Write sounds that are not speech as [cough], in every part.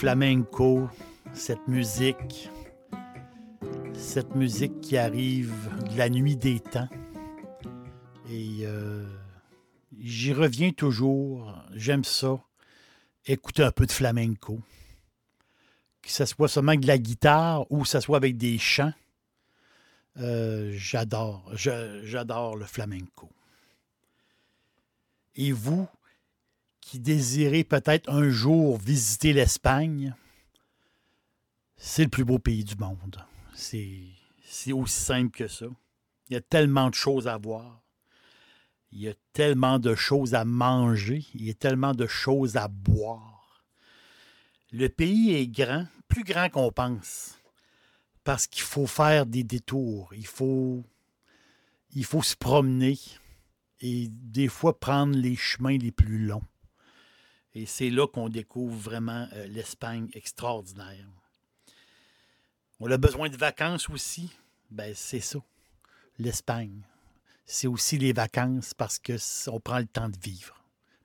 Flamenco, cette musique, cette musique qui arrive de la nuit des temps. Et euh, j'y reviens toujours. J'aime ça. Écouter un peu de flamenco. Que ce soit seulement de la guitare ou que ce soit avec des chants. Euh, j'adore. J'adore le flamenco. Et vous, qui désirez peut-être un jour visiter l'Espagne, c'est le plus beau pays du monde. C'est c'est aussi simple que ça. Il y a tellement de choses à voir. Il y a tellement de choses à manger. Il y a tellement de choses à boire. Le pays est grand, plus grand qu'on pense. Parce qu'il faut faire des détours. Il faut, il faut se promener. Et des fois prendre les chemins les plus longs. Et c'est là qu'on découvre vraiment euh, l'Espagne extraordinaire. On a besoin de vacances aussi? Ben, c'est ça. L'Espagne. C'est aussi les vacances parce que s- on prend le temps de vivre.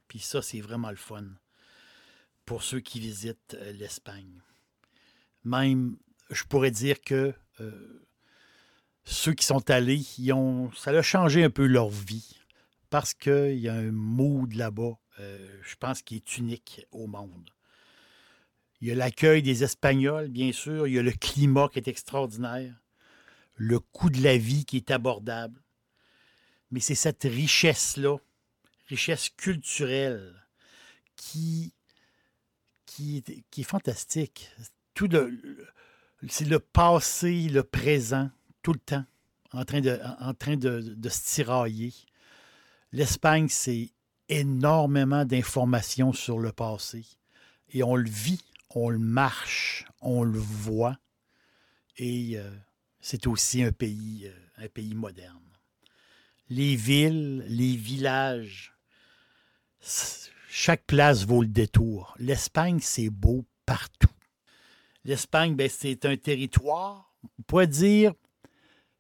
Puis ça, c'est vraiment le fun pour ceux qui visitent euh, l'Espagne. Même, je pourrais dire que euh, ceux qui sont allés, ils ont, ça a changé un peu leur vie parce qu'il y a un mood là-bas, euh, je pense, qui est unique au monde. Il y a l'accueil des Espagnols, bien sûr. Il y a le climat qui est extraordinaire. Le coût de la vie qui est abordable. Mais c'est cette richesse-là, richesse culturelle, qui, qui, est, fantastique. Tout le, c'est le passé, le présent, tout le temps, en train de, en train de se tirailler. L'Espagne, c'est énormément d'informations sur le passé. Et on le vit, on le marche, on le voit. Et euh, c'est aussi un pays, euh, un pays moderne. Les villes, les villages, chaque place vaut le détour. L'Espagne, c'est beau partout. L'Espagne, ben, c'est un territoire, on pourrait dire,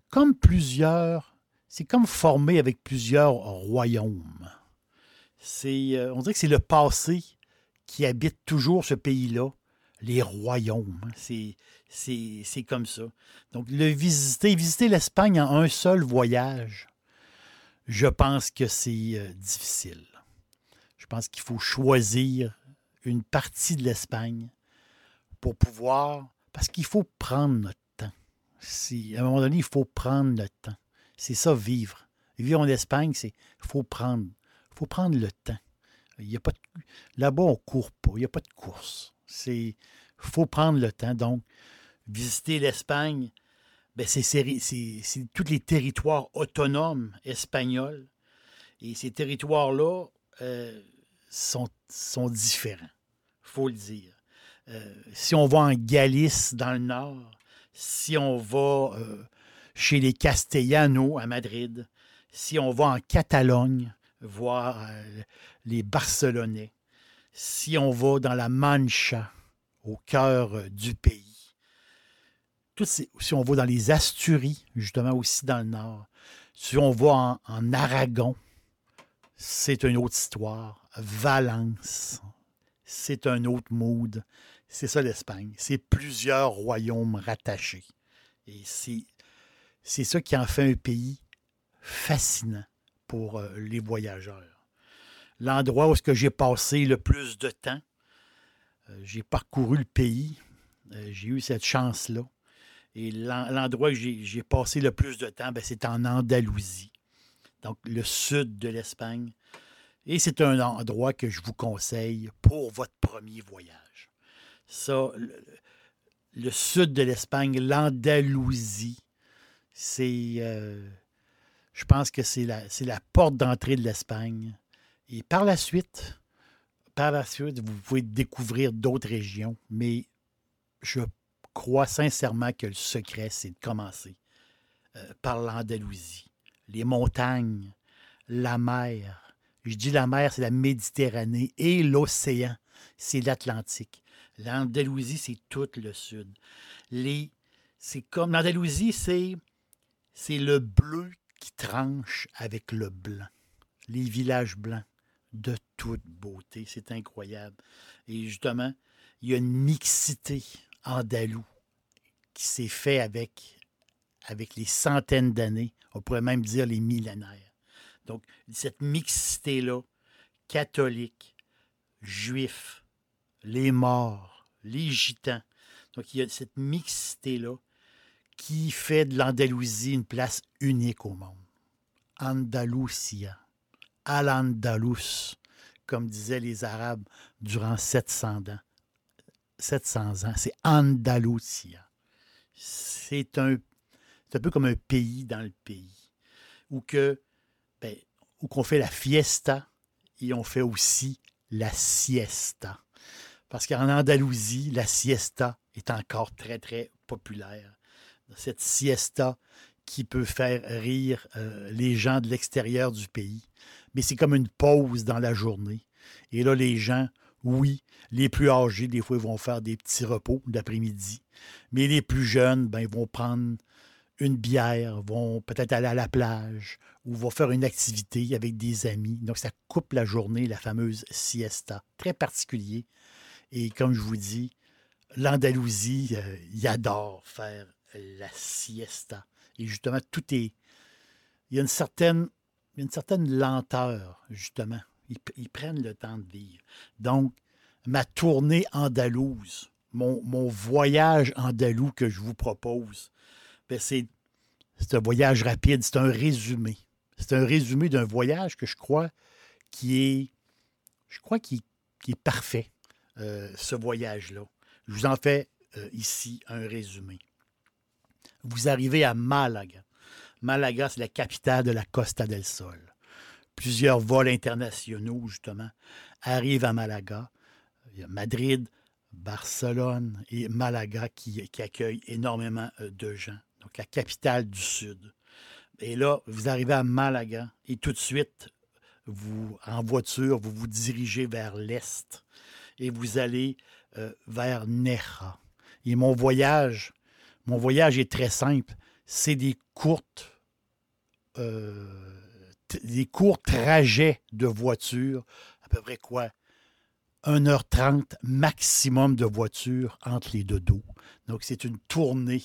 comme plusieurs, c'est comme formé avec plusieurs royaumes. C'est, euh, on dirait que c'est le passé qui habite toujours ce pays-là, les royaumes. hein. C'est, comme ça. Donc, le visiter, visiter l'Espagne en un seul voyage, je pense que c'est euh, difficile. Je pense qu'il faut choisir une partie de l'Espagne pour pouvoir, parce qu'il faut prendre notre temps. Si, à un moment donné, il faut prendre le temps. C'est ça, vivre. Vivre en Espagne, c'est faut prendre, faut prendre le temps. Il y a pas là-bas, on ne court pas. Il n'y a pas de course. C'est faut prendre le temps. Donc, visiter l'Espagne, ben, c'est tous les territoires autonomes espagnols. Et ces territoires-là euh, sont, sont différents. faut le dire. Euh, si on va en Galice, dans le nord, si on va euh, chez les Castellanos à Madrid, si on va en Catalogne, voir euh, les Barcelonais, si on va dans la Mancha, au cœur euh, du pays, ces- si on va dans les Asturies, justement aussi dans le nord, si on va en, en Aragon, c'est une autre histoire. Valence, c'est un autre mood. C'est ça l'Espagne. C'est plusieurs royaumes rattachés. Et c'est, c'est ça qui en fait un pays fascinant pour euh, les voyageurs. L'endroit où j'ai passé le plus de temps, euh, j'ai parcouru le pays, euh, j'ai eu cette chance-là. Et l'en- l'endroit j'ai j'ai passé le plus de temps, ben, c'est en Andalousie, donc le sud de l'Espagne. Et c'est un endroit que je vous conseille pour votre premier voyage. Ça, le, le sud de l'Espagne, l'Andalousie, C'est, euh, je pense que c'est la, la porte d'entrée de l'Espagne. Et par la suite, par la suite, vous pouvez découvrir d'autres régions, mais je crois sincèrement que le secret, c'est de commencer euh, par l'Andalousie, les montagnes, la mer. Je dis la mer, c'est la Méditerranée et l'océan, c'est l'Atlantique. L'Andalousie, c'est tout le sud. Les, c'est comme l'Andalousie, c'est, c'est le bleu qui tranche avec le blanc. Les villages blancs de toute beauté, c'est incroyable. Et justement, il y a une mixité andalou qui s'est fait avec, avec les centaines d'années, on pourrait même dire les millénaires. Donc, cette mixité-là, catholique, juif, les morts, les gitans. Donc, il y a cette mixité-là qui fait de l'Andalousie une place unique au monde. Andalusia, Al-Andalus, comme disaient les Arabes durant 700 ans. 700 ans, c'est Andalusia. C'est un, un peu comme un pays dans le pays, où que, ben, où qu'on fait la fiesta et on fait aussi la siesta. Parce qu'en Andalousie, la siesta est encore très, très populaire. Cette siesta qui peut faire rire euh, les gens de l'extérieur du pays. Mais c'est comme une pause dans la journée. Et là, les gens, oui, les plus âgés, des fois, ils vont faire des petits repos d'après-midi. Mais les plus jeunes, ben, ils vont prendre une bière, vont peut-être aller à la plage ou vont faire une activité avec des amis. Donc, ça coupe la journée, la fameuse siesta. Très particulier. Et comme je vous dis, l'Andalousie, euh, il adore faire la siesta. Et justement, tout est. Il y a une certaine, une certaine lenteur, justement. Ils, prennent le temps de vivre. Donc, ma tournée andalouse, mon, mon voyage andalou que je vous propose, ben, c'est, un voyage rapide, c'est un résumé. C'est un résumé d'un voyage que je crois qui est. Je crois qui, est parfait, euh, ce voyage-là. Je vous en fais euh, ici un résumé. Vous arrivez à Malaga. Malaga, c'est la capitale de la Costa del Sol. Plusieurs vols internationaux, justement, arrivent à Malaga. Il y a Madrid, Barcelone et Malaga qui, accueillent énormément euh, de gens. Donc, la capitale du Sud. Et là, vous arrivez à Malaga et tout de suite, vous, en voiture, vous vous dirigez vers l'est et vous allez euh, vers Neja. Et mon voyage mon voyage est très simple. C'est des courtes, euh, des courts trajets de voiture, à peu près quoi? 1h30 maximum de voiture entre les deux dos. Donc, c'est une tournée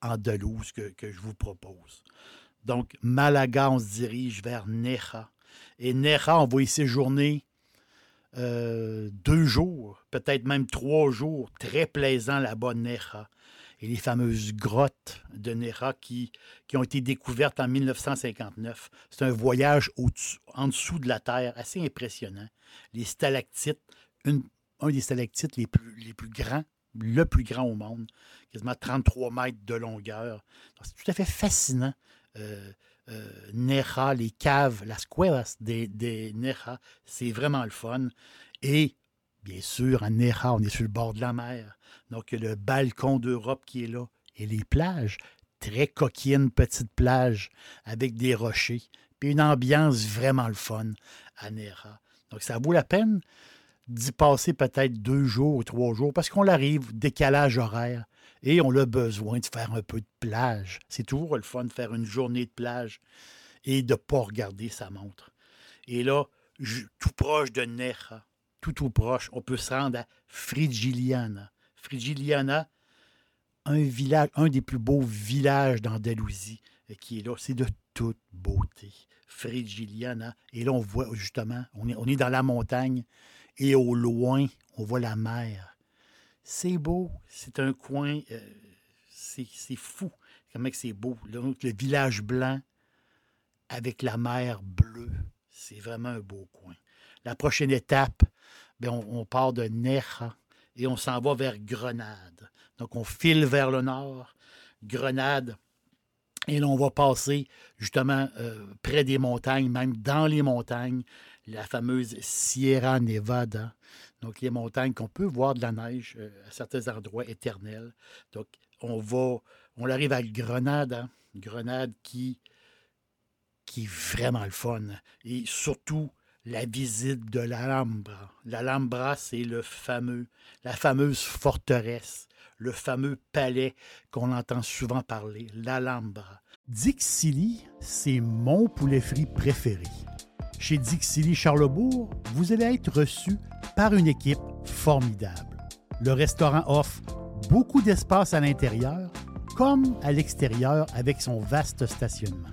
andalouse que, que je vous propose. Donc, Malaga, on se dirige vers Neja. Et Neja, on va y séjourner euh, deux jours, peut-être même trois jours. Très plaisant là-bas, Neja et les fameuses grottes de Nera qui, qui ont été découvertes en 1959. C'est un voyage en dessous de la Terre assez impressionnant. Les stalactites, un des stalactites les plus, les plus grands, le plus grand au monde, quasiment 33 mètres de longueur. C'est tout à fait fascinant. Euh, euh, les caves, la squares des, des Nera, c'est vraiment le fun. Et bien sûr, à Nera, on est sur le bord de la mer. Donc, le balcon d'Europe qui est là. Et les plages, très coquines petites plages avec des rochers. Puis une ambiance vraiment le fun à Nera. Donc, ça vaut la peine d'y passer peut-être deux jours ou trois jours parce qu'on arrive, décalage horaire, et on a besoin de faire un peu de plage. C'est toujours le fun de faire une journée de plage et de ne pas regarder sa montre. Et là, tout proche de Nera, tout tout proche, on peut se rendre à Frigiliana. Frigiliana, un village, un des plus beaux villages d'Andalousie euh, qui est là. C'est de toute beauté. Frigiliana. Et là, on voit justement, on est, dans la montagne et au loin, on voit la mer. C'est beau. C'est un coin. Euh, c'est fou. Comment c'est beau. Le village blanc avec la mer bleue. C'est vraiment un beau coin. La prochaine étape, bien, on, part de Neja et on s'en va vers Grenade. Donc, on file vers le nord. Grenade, Et là, on va passer justement euh, près des montagnes, même dans les montagnes, la fameuse Sierra Nevada. Donc, les montagnes qu'on peut voir de la neige euh, à certains endroits éternels. Donc, on va, on arrive à Grenade, hein. Grenade qui, qui est vraiment le fun. Et surtout, la visite de l'Alhambra. L'Alhambra, c'est le fameux, la fameuse forteresse, le fameux palais qu'on entend souvent parler, l'Alhambra. Dixili, c'est mon poulet frit préféré. Chez Dixili Charlebourg, vous allez être reçu par une équipe formidable. Le restaurant offre beaucoup d'espace à l'intérieur comme à l'extérieur avec son vaste stationnement.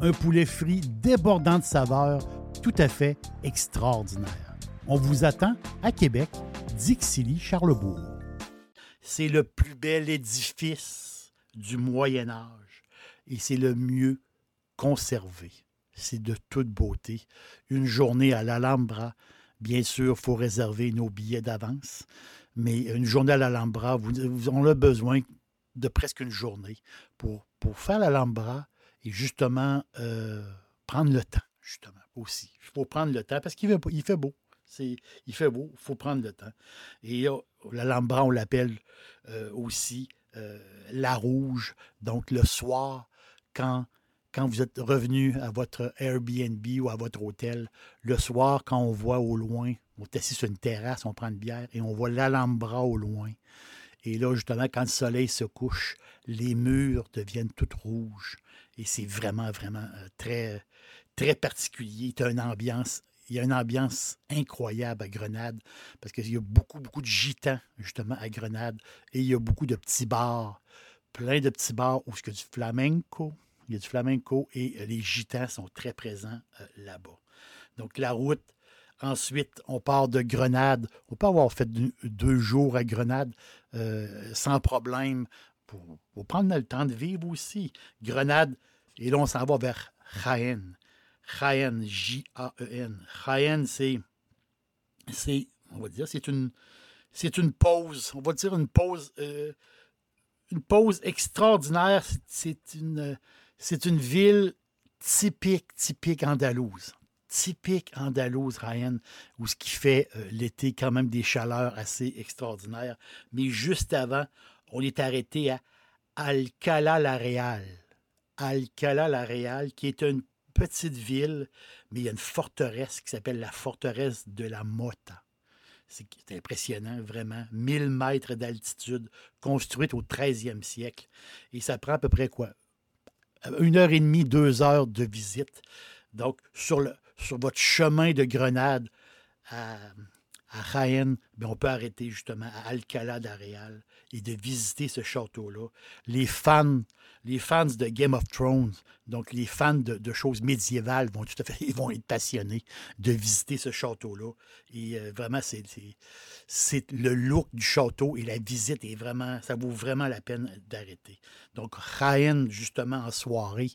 Un poulet frit débordant de saveurs tout à fait extraordinaire. On vous attend à Québec, Dixilly, Charlebourg. C'est le plus bel édifice du Moyen Âge et c'est le mieux conservé. C'est de toute beauté. Une journée à l'Alhambra, bien sûr, il faut réserver nos billets d'avance, mais une journée à l'Alhambra, vous, vous, on besoin de presque une journée pour, pour faire l'Alhambra et justement euh, prendre le temps, justement, Il faut prendre le temps parce qu'il fait, il fait beau. Il fait beau, il faut prendre le temps. Et oh, l'Alhambra, on l'appelle euh, aussi euh, la rouge. Donc, le soir, quand, quand vous êtes revenu à votre Airbnb ou à votre hôtel, le soir, quand on voit au loin, on est assis sur une terrasse, on prend une bière et on voit l'Alhambra au loin. Et là, justement, quand le soleil se couche, les murs deviennent toutes rouges. Et c'est vraiment, vraiment euh, très, très particulier. Il y a une ambiance, il y a une ambiance incroyable à Grenade parce qu'il y a beaucoup, beaucoup de gitans, justement, à Grenade. Et il y a beaucoup de petits bars, plein de petits bars où il y a du flamenco. Il y a du flamenco et euh, les gitans sont très présents euh, là-bas. Donc, la route, Ensuite, on part de Grenade. On peut avoir fait deux jours à Grenade euh, sans problème pour, prendre le temps de vivre aussi. Grenade, et là, on s'en va vers Jaén. Jaén, J-A-E-N. Jaén, c'est, c'est, on va dire, c'est une, c'est une pause. On va dire une pause, euh, une pause extraordinaire. C'est, une, c'est une ville typique, typique andalouse typique andalouse, Ryan, où ce qui fait euh, l'été quand même des chaleurs assez extraordinaires. Mais juste avant, on est arrêté à Alcala la Real. Alcala la Real, qui est une petite ville, mais il y a une forteresse qui s'appelle la forteresse de la Mota. C'est impressionnant, vraiment. 1000 mètres d'altitude, construite au 13e siècle. Et ça prend à peu près quoi? Une heure et demie, deux heures de visite. Donc, sur votre chemin de Grenade à, à Jaén, ben, on peut arrêter justement à Alcalá d'Areal et de visiter ce château-là. Les fans, les fans de Game of Thrones, donc les fans de, choses médiévales vont tout à fait, [laughs] ils vont être passionnés de visiter ce château-là. Et euh, vraiment, c'est, le look du château et la visite est vraiment, ça vaut vraiment la peine d'arrêter. Donc Jaén, justement en soirée,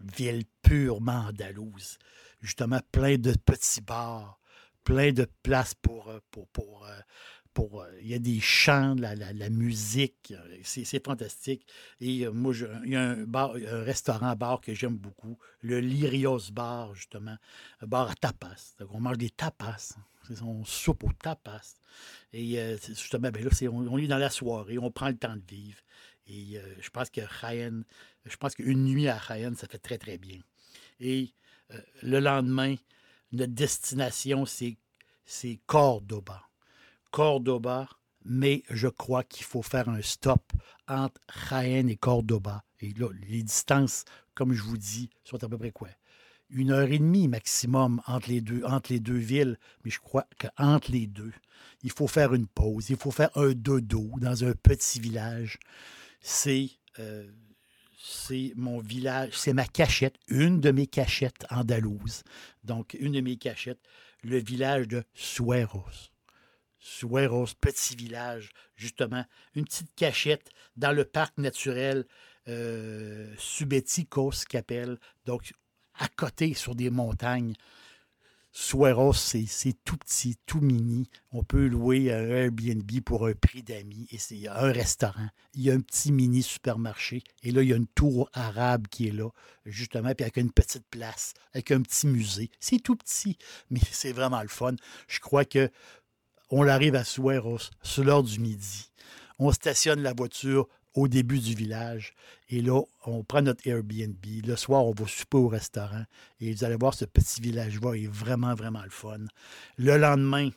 ville purement andalouse justement plein de petits bars, plein de places pour. Euh, pour, euh, euh, il y a des chants, la, la, musique, c'est fantastique. Et moi, il y a un, bar, un restaurant-bar que j'aime beaucoup, le Lyrios Bar, justement, un bar à tapas. Donc, on mange des tapas. On soupe aux tapas. Et justement, ben là, on, on, est dans la soirée, on prend le temps de vivre. Et je pense que je pense qu'une nuit à Ryan, ça fait très, très bien. Et euh, le lendemain, notre destination, c'est Cordoba. Cordoba, mais je crois qu'il faut faire un stop entre Jaén et Cordoba. Et là, les distances, comme je vous dis, sont à peu près quoi? Une heure et demie maximum entre les deux, entre les deux villes, mais je crois qu'entre les deux, il faut faire une pause, il faut faire un dodo dans un petit village. C'est euh, mon village, c'est ma cachette, une de mes cachettes andalouses. Donc, une de mes cachettes, le village de Sueros. Sueros, petit village, justement, une petite cachette dans le parc naturel euh, Subeticos, qu'appelle. Donc, à côté, sur des montagnes. Sueros, c'est tout petit, tout mini. On peut louer un Airbnb pour un prix d'amis et c'est un restaurant. Il y a un petit mini supermarché et là, il y a une tour arabe qui est là, justement, puis avec une petite place, avec un petit musée. C'est tout petit, mais [laughs] c'est vraiment le fun. Je crois que on arrive à Sueros sur l'heure du midi. On stationne la voiture au début du village. Et là, on prend notre Airbnb. Le soir, on va souper au restaurant. Et vous allez voir, ce petit village-là est vraiment, vraiment le fun. Le lendemain,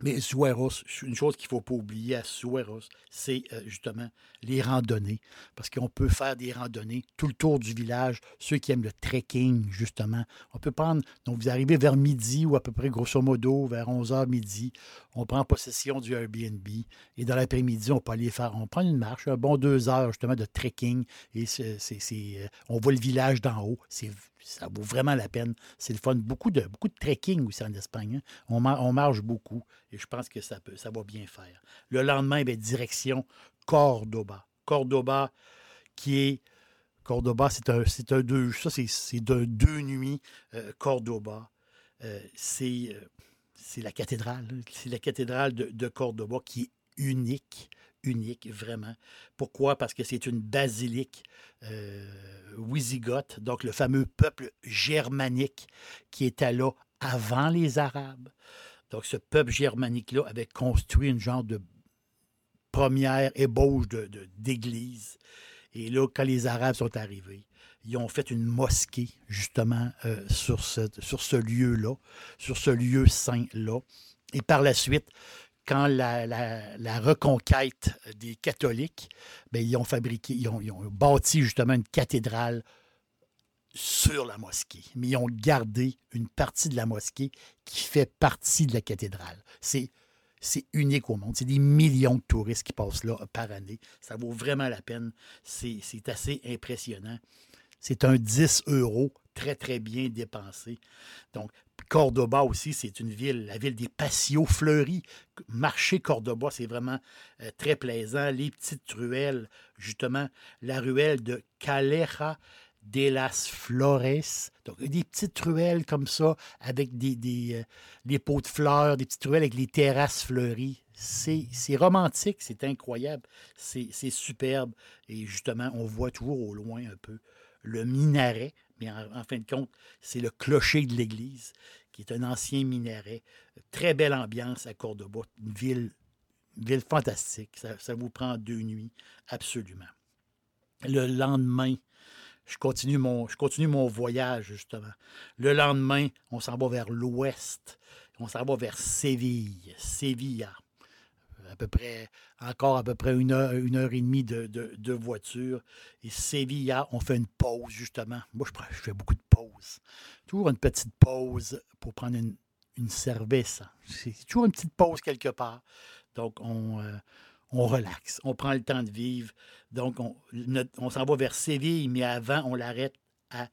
mais Sueros, une chose qu'il ne faut pas oublier à Sueros, c'est euh, justement les randonnées. Parce qu'on peut faire des randonnées tout le tour du village. Ceux qui aiment le trekking, justement. On peut prendre, donc vous arrivez vers midi ou à peu près grosso modo vers 11h midi. On prend possession du Airbnb. Et dans l'après-midi, on peut aller faire, on prend une marche, un bon deux heures justement de trekking. Et euh, on voit le village d'en haut. C'est ça vaut vraiment la peine. C'est le fun. Beaucoup de, beaucoup de trekking aussi en Espagne. Hein. On, marche beaucoup et je pense que ça, peut, ça va bien faire. Le lendemain, bien, direction Cordoba. Cordoba, qui est. Cordoba, c'est un, c'est un deux. Ça, c'est, deux nuits. Euh, Cordoba. Euh, c'est, euh, c'est la cathédrale. C'est la cathédrale de Cordoba qui est unique unique, vraiment. Pourquoi? Parce que c'est une basilique euh, wisigoth, donc le fameux peuple germanique qui était là avant les Arabes. Donc ce peuple germanique-là avait construit une genre de première ébauche d'église. De, Et là, quand les Arabes sont arrivés, ils ont fait une mosquée, justement, euh, sur ce lieu-là, sur ce lieu saint-là. Et par la suite, quand la, reconquête des catholiques, bien, ils ont fabriqué, ils ont, bâti justement une cathédrale sur la mosquée, mais ils ont gardé une partie de la mosquée qui fait partie de la cathédrale. C'est c'est unique au monde. C'est des millions de touristes qui passent là par année. Ça vaut vraiment la peine. C'est assez impressionnant. C'est un 10 euros très, très bien dépensé. Donc, Cordoba aussi, c'est une ville, la ville des patios fleuris. Marcher Cordoba, c'est vraiment euh, très plaisant. Les petites ruelles, justement, la ruelle de Calera de las Flores. Donc, des petites ruelles comme ça, avec des, des, euh, pots de fleurs, des petites ruelles avec les terrasses fleuries. C'est romantique, c'est incroyable, c'est superbe. Et justement, on voit toujours au loin un peu le minaret, mais en, fin de compte, c'est le clocher de l'église, qui est un ancien minaret. Très belle ambiance à Cordoba, une ville, ville fantastique. Ça, vous prend deux nuits, absolument. Le lendemain, je continue mon, je continue mon voyage, justement. Le lendemain, on s'en va vers l'ouest. On s'en va vers Séville, Sévilla à peu près, encore à peu près une heure, une heure et demie de, voiture. Et Sévilla, on fait une pause, justement. Moi, je, fais beaucoup de pauses. Toujours une petite pause pour prendre une, une cerveza. C'est toujours une petite pause quelque part. Donc, on, euh, on relaxe, on prend le temps de vivre. Donc, on, on s'en va vers Séville, mais avant, on l'arrête à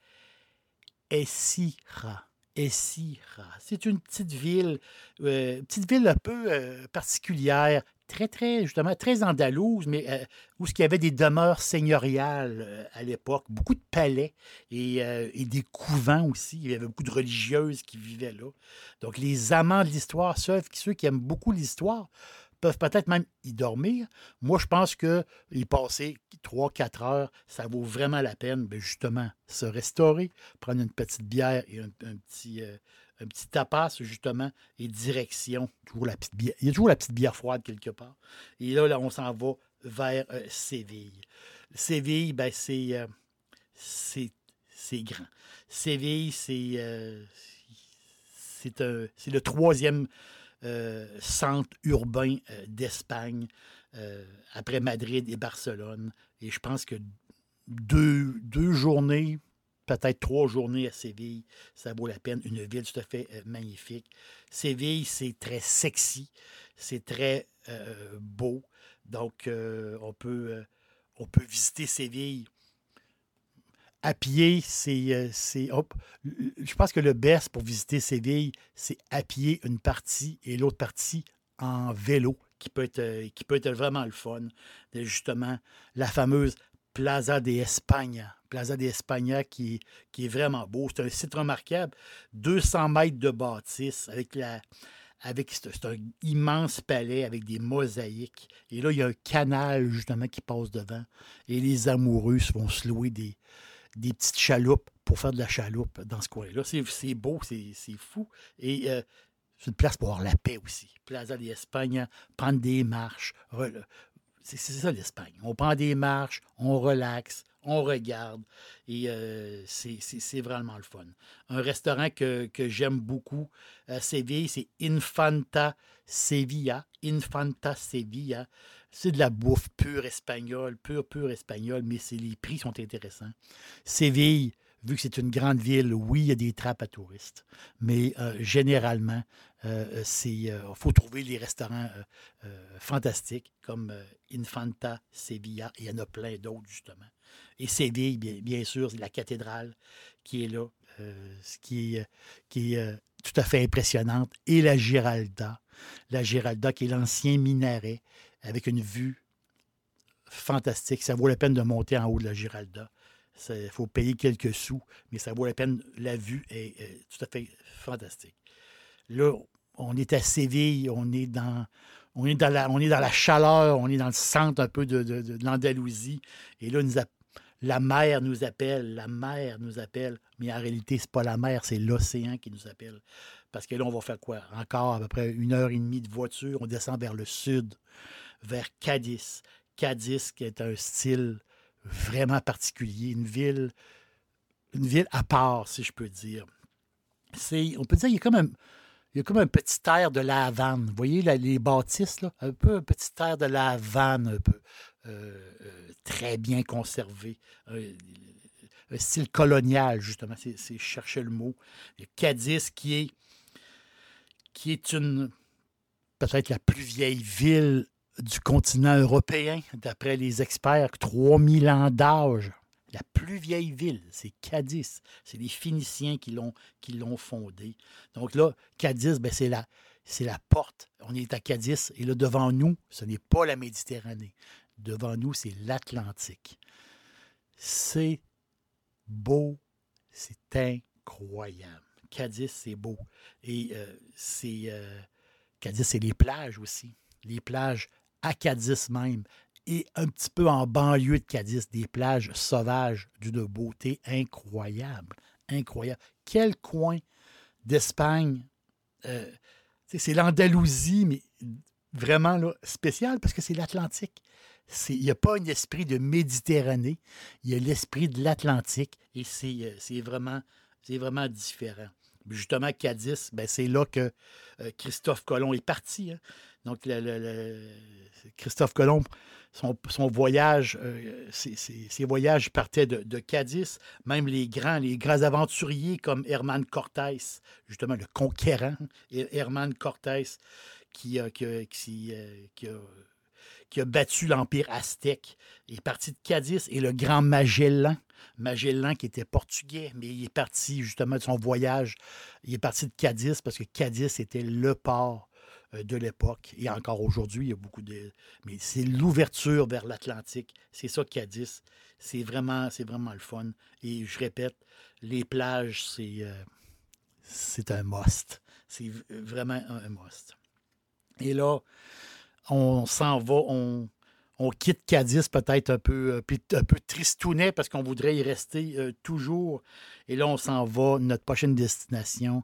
Essira. Essira. C'est une petite ville, euh, petite ville un peu euh, particulière, très, très, justement, très andalouse, mais euh, où il y avait des demeures seigneuriales à l'époque, beaucoup de palais et, des couvents aussi. Il y avait beaucoup de religieuses qui vivaient là. Donc, les amants de l'histoire, ceux qui aiment beaucoup l'histoire, peut-être même y dormir. Moi, je pense que y passer 3-4 heures, ça vaut vraiment la peine, ben, justement, se restaurer, prendre une petite bière et un, petit, euh, un petit tapas, justement, et direction. Toujours la petite bière. Il y a toujours la petite bière froide quelque part. Et là, là on s'en va vers euh, Séville. Séville, ben, c'est, euh, c'est, c'est grand. Séville, c'est, c'est, c'est le troisième euh, centre urbain euh, d'Espagne, euh, après Madrid et Barcelone. Et je pense que deux, deux journées, peut-être trois journées à Séville, ça vaut la peine. Une ville tout à fait magnifique. Séville, c'est très sexy, c'est très beau. Donc, on, peut, on peut visiter Séville à pied, c'est. c'est je pense que le best pour visiter Séville, c'est à pied une partie et l'autre partie en vélo, qui peut, être, être vraiment le fun. Justement, la fameuse Plaza de España. Plaza de España qui, qui est vraiment beau. C'est un site remarquable. 200 mètres de bâtisse avec la, avec c'est un immense palais avec des mosaïques. Et là, il y a un canal justement qui passe devant. Et les amoureux vont se louer des, des petites chaloupes pour faire de la chaloupe dans ce coin-là. C'est beau, c'est fou. Et euh, c'est une place pour avoir la paix aussi. Plaza d'Espagne, prendre des marches. C'est ça l'Espagne. On prend des marches, on relaxe, on regarde. Et euh, c'est vraiment le fun. Un restaurant que, j'aime beaucoup à Séville, c'est Infanta Sevilla. Infanta Sevilla. C'est de la bouffe pure espagnole, pure, pure espagnole, mais les prix sont intéressants. Séville, vu que c'est une grande ville, oui, il y a des trappes à touristes, mais euh, généralement, euh, il faut trouver les restaurants fantastiques comme Infanta Sevilla, et il y en a plein d'autres, justement. Et Séville, bien, bien sûr, c'est la cathédrale qui est là, euh, qui est, euh, tout à fait impressionnante. Et la Giralda. La Giralda, qui est l'ancien minaret, avec une vue fantastique. Ça vaut la peine de monter en haut de la Giralda. Il faut payer quelques sous, mais ça vaut la peine. La vue est, tout à fait fantastique. Là, on est à Séville, on est dans, la, chaleur, on est dans le centre un peu de, l'Andalousie. Et là, la mer nous appelle, la mer nous appelle, mais en réalité, ce n'est pas la mer, c'est l'océan qui nous appelle. Parce que là, on va faire quoi? Encore à peu près une heure et demie de voiture, on descend vers le sud, vers Cadiz. Cadiz, qui est un style vraiment particulier, une ville, une ville à part, si je peux dire. On peut dire qu'il y a comme un, petit air de la Havane. Vous voyez les bâtisses, un peu un petit air de la Havane, un peu. Euh, euh, très bien conservé. Un, style colonial, justement, c'est chercher le mot. Cadiz, qui est, qui est une peut-être la plus vieille ville du continent européen, d'après les experts, 3000 ans d'âge. La plus vieille ville, c'est Cadiz. C'est les Phéniciens qui l'ont, fondée. Donc là, Cadiz, ben c'est la, la porte. On est à Cadiz et là, devant nous, ce n'est pas la Méditerranée. Devant nous, c'est l'Atlantique. C'est beau, c'est incroyable. Cadiz, c'est beau. Et euh, c'est. Euh, Cadiz, c'est les plages aussi. Les plages à Cadiz même. Et un petit peu en banlieue de Cadiz, des plages sauvages d'une beauté incroyable. Incroyable. Quel coin d'Espagne. Euh, c'est l'Andalousie, mais vraiment là, spécial parce que c'est l'Atlantique. Il n'y a pas un esprit de Méditerranée, il y a l'esprit de l'Atlantique et c'est euh, vraiment, vraiment différent. Justement, Cadiz, ben, c'est là que euh, Christophe Colomb est parti. Hein. Donc, Christophe Colomb, son, voyage, euh, ses, voyages partaient de, de, Cadiz. Même les grands, les grands aventuriers comme Herman Cortés, justement le conquérant, Herman Cortés, qui, qui, a battu l'Empire aztèque. Il est parti de Cadiz et le grand Magellan. Magellan qui était portugais, mais il est parti justement de son voyage. Il est parti de Cadiz parce que Cadiz était le port euh, de l'époque. Et encore aujourd'hui, il y a beaucoup de. Mais c'est l'ouverture vers l'Atlantique. C'est ça, Cadiz. C'est vraiment, c'est vraiment le fun. Et je répète, les plages, c'est, euh, un must. C'est vraiment un must. Et là, on s'en va, on, quitte Cadiz peut-être un peu, euh, un peu tristounet parce qu'on voudrait y rester euh, toujours. Et là, on s'en va. Notre prochaine destination,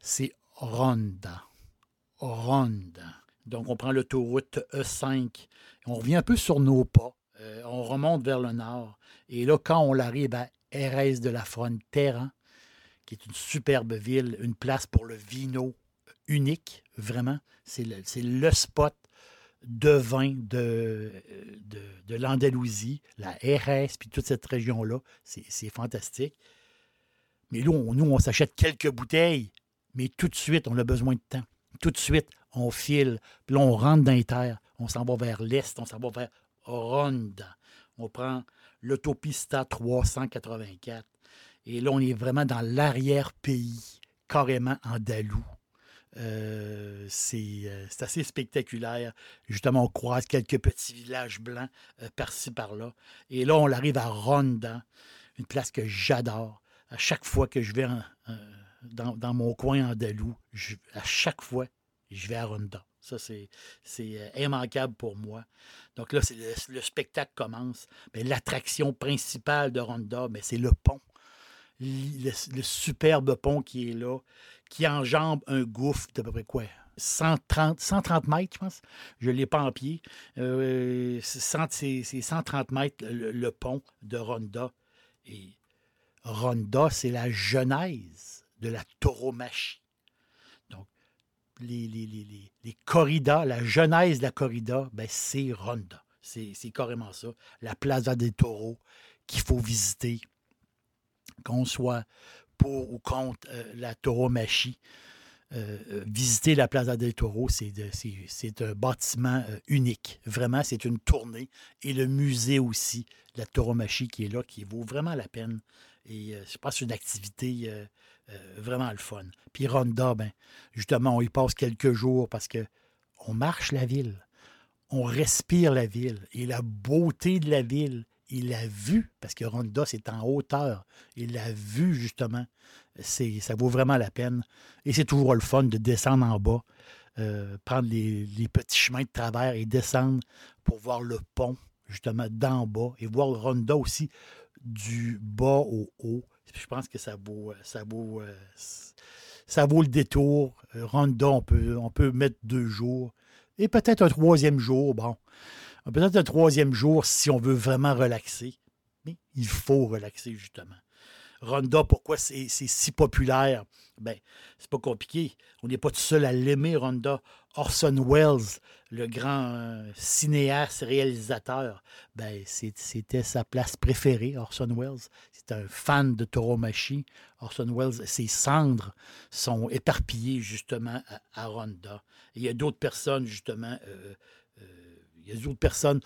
c'est Ronda. Ronda. Donc, on prend l'autoroute E5. On revient un peu sur nos pas. Euh, on remonte vers le nord. Et là, quand on arrive à Erez de la Frontera, qui est une superbe ville, une place pour le vino unique, vraiment. C'est le, spot de vin de, l'Andalousie, la RS, puis toute cette région-là. C'est fantastique. Mais là, nous, on s'achète quelques bouteilles, mais tout de suite, on a besoin de temps. Tout de suite, on file, puis là, on rentre dans les terres. On s'en va vers l'est, on s'en va vers Ronda. On prend l'autopista 384. Et là, on est vraiment dans l'arrière-pays, carrément andalou. Euh, c'est assez spectaculaire. Justement, on croise quelques petits villages blancs par-ci, par-là. Et là, on arrive à Ronda, une place que j'adore. À chaque fois que je vais dans, mon coin andalou, à chaque fois, je vais à Ronda. Ça, c'est immanquable pour moi. Donc là, le, spectacle commence. Mais l'attraction principale de Ronda, c'est le pont. Le, superbe pont qui est là, qui enjambe un gouffre d'à peu près quoi? 130, 130 mètres, je pense. Je ne l'ai pas en pied. Euh, c'est 130 mètres le, pont de Ronda. Et Ronda, c'est la genèse de la tauromachie. Donc, les, les, corridas, la genèse de la corrida, ben, c'est Ronda. C'est carrément ça. La Plaza des Taureaux qu'il faut visiter, qu'on soit pour ou contre euh, la tauromachie. Euh, euh, visiter la Plaza del Toro, c'est un bâtiment unique. Vraiment, c'est une tournée. Et le musée aussi, la tauromachie qui est là, qui vaut vraiment la peine. Et je pense c'est une activité vraiment le fun. Puis Ronda, ben, justement, on y passe quelques jours parce que on marche la ville, on respire la ville et la beauté de la ville il l'a vu, parce que Ronda, c'est en hauteur. Il l'a vu, justement. C'est, ça vaut vraiment la peine. Et c'est toujours le fun de descendre en bas, euh, prendre les, petits chemins de travers et descendre pour voir le pont, justement, d'en bas, et voir Ronda aussi du bas au haut. Je pense que ça vaut, ça vaut, euh, ça vaut le détour. Ronda, on peut, on peut mettre deux jours. Et peut-être un troisième jour, bon, Peut-être un troisième jour si on veut vraiment relaxer. Mais il faut relaxer, justement. Ronda, pourquoi c'est si populaire? Ben, c'est pas compliqué. On n'est pas tout seul à l'aimer, Ronda. Orson Welles, le grand euh, cinéaste réalisateur, ben, c'était sa place préférée, Orson Welles. C'est un fan de Tauromachi. Orson Welles, ses cendres sont éparpillées justement à, Ronda. il y a d'autres personnes, justement, euh, il y a d'autres personnes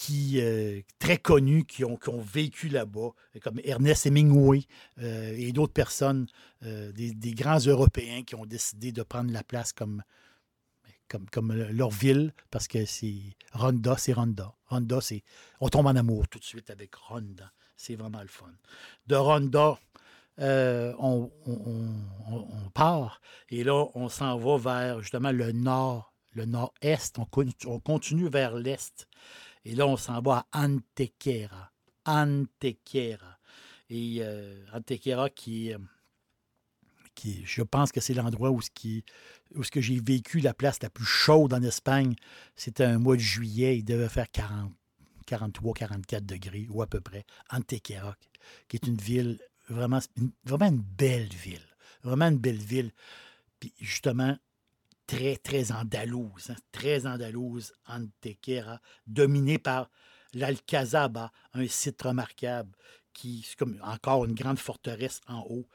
qui, euh, très connues qui ont, vécu là-bas, comme Ernest Hemingway euh, et d'autres personnes, euh, des, grands Européens qui ont décidé de prendre la place comme, comme, comme leur ville, parce que c'est Ronda, c'est Ronda. Ronda, c'est. On tombe en amour tout de suite avec Ronda. C'est vraiment le fun. De Ronda, on, on, part et là, on s'en va vers justement le nord le nord-est, on, continue vers l'est. Et là, on s'en va à Antequera. Antequera. Et euh, Antequera qui, euh, qui, je pense que c'est l'endroit où, ce que j'ai vécu la place la plus chaude en Espagne. C'était un mois de juillet. Il devait faire 40, 43, 44 degrés, ou à peu près. Antequera, qui est une ville vraiment, vraiment une belle ville. Vraiment une belle ville. Puis justement, très, très andalouse, hein, très andalouse, Antequera, dominée par l'Alcazaba, un site remarquable qui, c'est encore une grande forteresse en haut,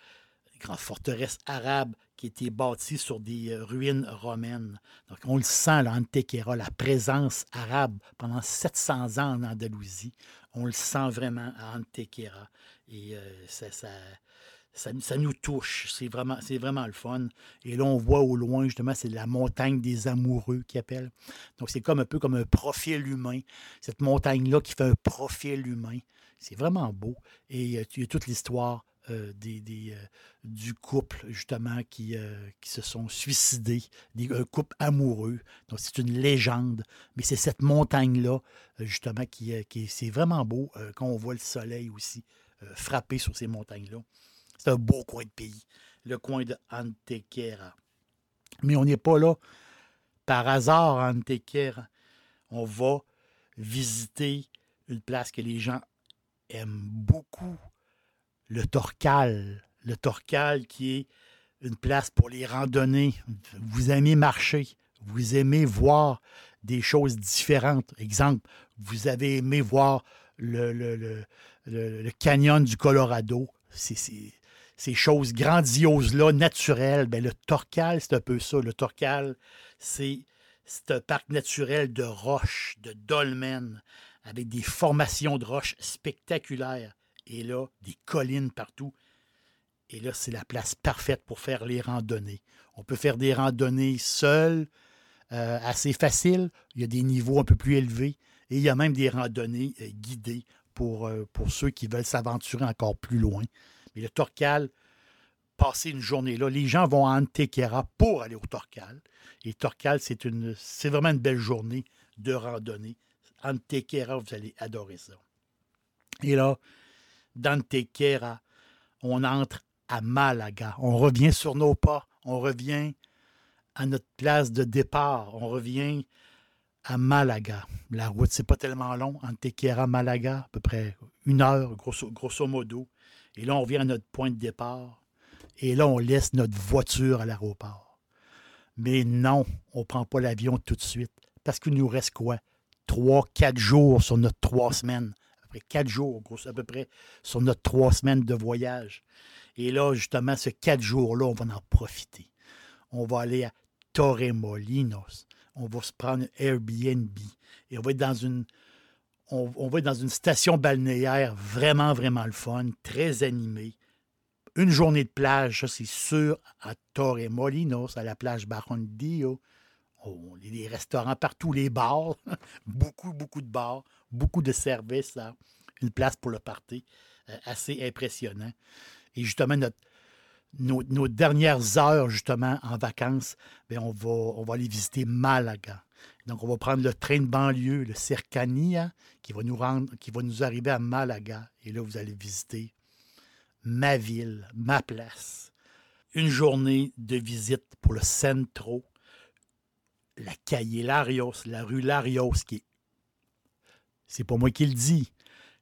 une grande forteresse arabe qui était bâtie sur des euh, ruines romaines. Donc, on le sent, là, Antequera, la présence arabe pendant 700 ans en Andalousie. On le sent vraiment à Antequera. Et euh, ça, ça, nous touche. C'est vraiment, c'est vraiment le fun. Et là, on voit au loin, justement, c'est la montagne des amoureux qui appelle. Donc, c'est comme un peu comme un profil humain. Cette montagne-là qui fait un profil humain. C'est vraiment beau. Et il y a toute l'histoire euh, des, euh, du couple, justement, qui, euh, qui se sont suicidés, un couple amoureux. Donc, c'est une légende. Mais c'est cette montagne-là, justement, qui, qui c'est vraiment beau quand on voit le soleil aussi frapper sur ces montagnes-là. C'est un beau coin de pays, le coin de Antequera. Mais on n'est pas là par hasard Antequera. On va visiter une place que les gens aiment beaucoup, le Torcal. Le Torcal qui est une place pour les randonnées. Vous aimez marcher, vous aimez voir des choses différentes. Exemple, vous avez aimé voir le, le canyon du Colorado. C'est ces choses grandioses-là, naturelles, bien, le Torcal, c'est un peu ça. Le Torcal, c'est un parc naturel de roches, de dolmens, avec des formations de roches spectaculaires. Et là, des collines partout. Et là, c'est la place parfaite pour faire les randonnées. On peut faire des randonnées seules, euh, assez faciles. Il y a des niveaux un peu plus élevés. Et il y a même des randonnées euh, guidées euh, pour ceux qui veulent s'aventurer encore plus loin. Mais le Torcal, passer une journée là, les gens vont à Antequera pour aller au Torcal. Et Torcal, c'est, vraiment une belle journée de randonnée. Antequera, vous allez adorer ça. Et là, d'Antequera, on entre à Malaga. On revient sur nos pas. On revient à notre place de départ. On revient à Malaga. La route, c'est pas tellement long. Antequera, Malaga, à peu près une heure, grosso modo. Et là, on revient à notre point de départ. Et là, on laisse notre voiture à l'aéroport. Mais non, on ne prend pas l'avion tout de suite. Parce qu'il nous reste quoi? Trois, quatre jours sur notre trois semaines. À peu près quatre jours, à peu près, sur notre trois semaines de voyage. Et là, justement, ce quatre jours-là, on va en profiter. On va aller à Torremolinos. On va se prendre un Airbnb. Et on va être dans une, on, va être dans une station balnéaire vraiment, vraiment le fun, très animée. Une journée de plage, ça c'est sûr, à Torremolinos, à la plage Baron Dio. Oh, les restaurants partout, les bars, [laughs] beaucoup, beaucoup de bars, beaucoup de services, une place pour le party, euh, assez impressionnant. Et justement, notre, nos, dernières heures, justement, en vacances, bien, on, va, on aller visiter Malaga. Donc, on va prendre le train de banlieue, le Cercania, qui va nous rendre, qui va nous arriver à Malaga. Et là, vous allez visiter ma ville, ma place. Une journée de visite pour le Centro, la calle Larios, la rue Larios, qui est. C'est pas moi qui le dis.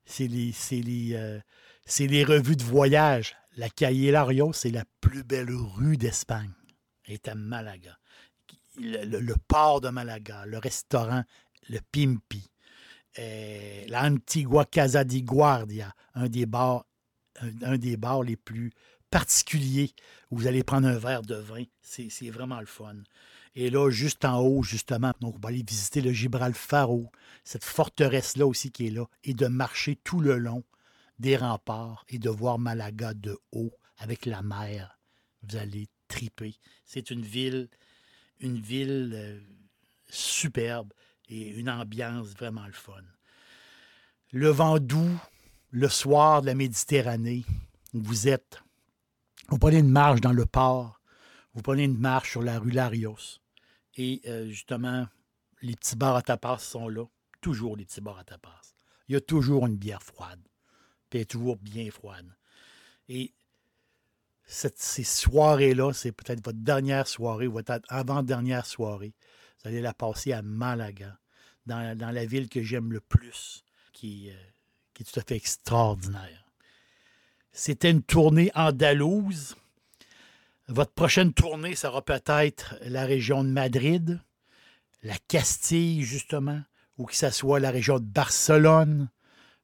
C'est les, les, euh, c'est les revues de voyage. La Calle Larios, c'est la plus belle rue d'Espagne. Elle est à Malaga. Le, port de Malaga, le restaurant, le Pimpi, euh, l'Antigua Casa di Guardia, un des bars, un, des bars les plus particuliers où vous allez prendre un verre de vin. C'est vraiment le fun. Et là, juste en haut, justement, donc on va aller visiter le Gibralfaro, cette forteresse-là aussi qui est là, et de marcher tout le long des remparts et de voir Malaga de haut avec la mer. Vous allez triper. C'est une ville, une ville euh, superbe et une ambiance vraiment le fun. Le vent doux, le soir de la Méditerranée, vous êtes, vous prenez une marche dans le port, vous prenez une marche sur la rue Larios, et euh, justement, les petits bars à tapas sont là, toujours les petits bars à tapas. Il y a toujours une bière froide est toujours bien froide. Et ces soirées-là, c'est peut-être votre dernière soirée, votre avant-dernière soirée. Vous allez la passer à Malaga, dans, la ville que j'aime le plus, qui, euh, qui est tout à fait extraordinaire. C'était une tournée andalouse. Votre prochaine tournée sera peut-être la région de Madrid, la Castille, justement, ou que ce soit la région de Barcelone,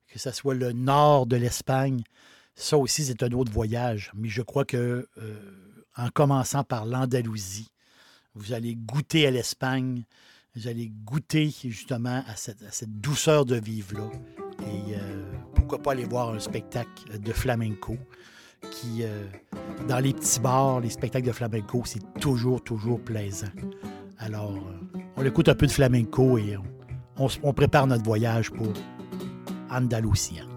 que ce soit le nord de l'Espagne. Ça aussi, c'est un autre voyage. Mais je crois que euh, en commençant par l'Andalousie, vous allez goûter à l'Espagne, vous allez goûter justement à cette, douceur de vivre-là. Et euh, pourquoi pas aller voir un spectacle de flamenco qui, euh, dans les petits bars, les spectacles de flamenco, c'est toujours, toujours plaisant. Alors, on écoute un peu de flamenco et on prépare notre voyage pour andalusien.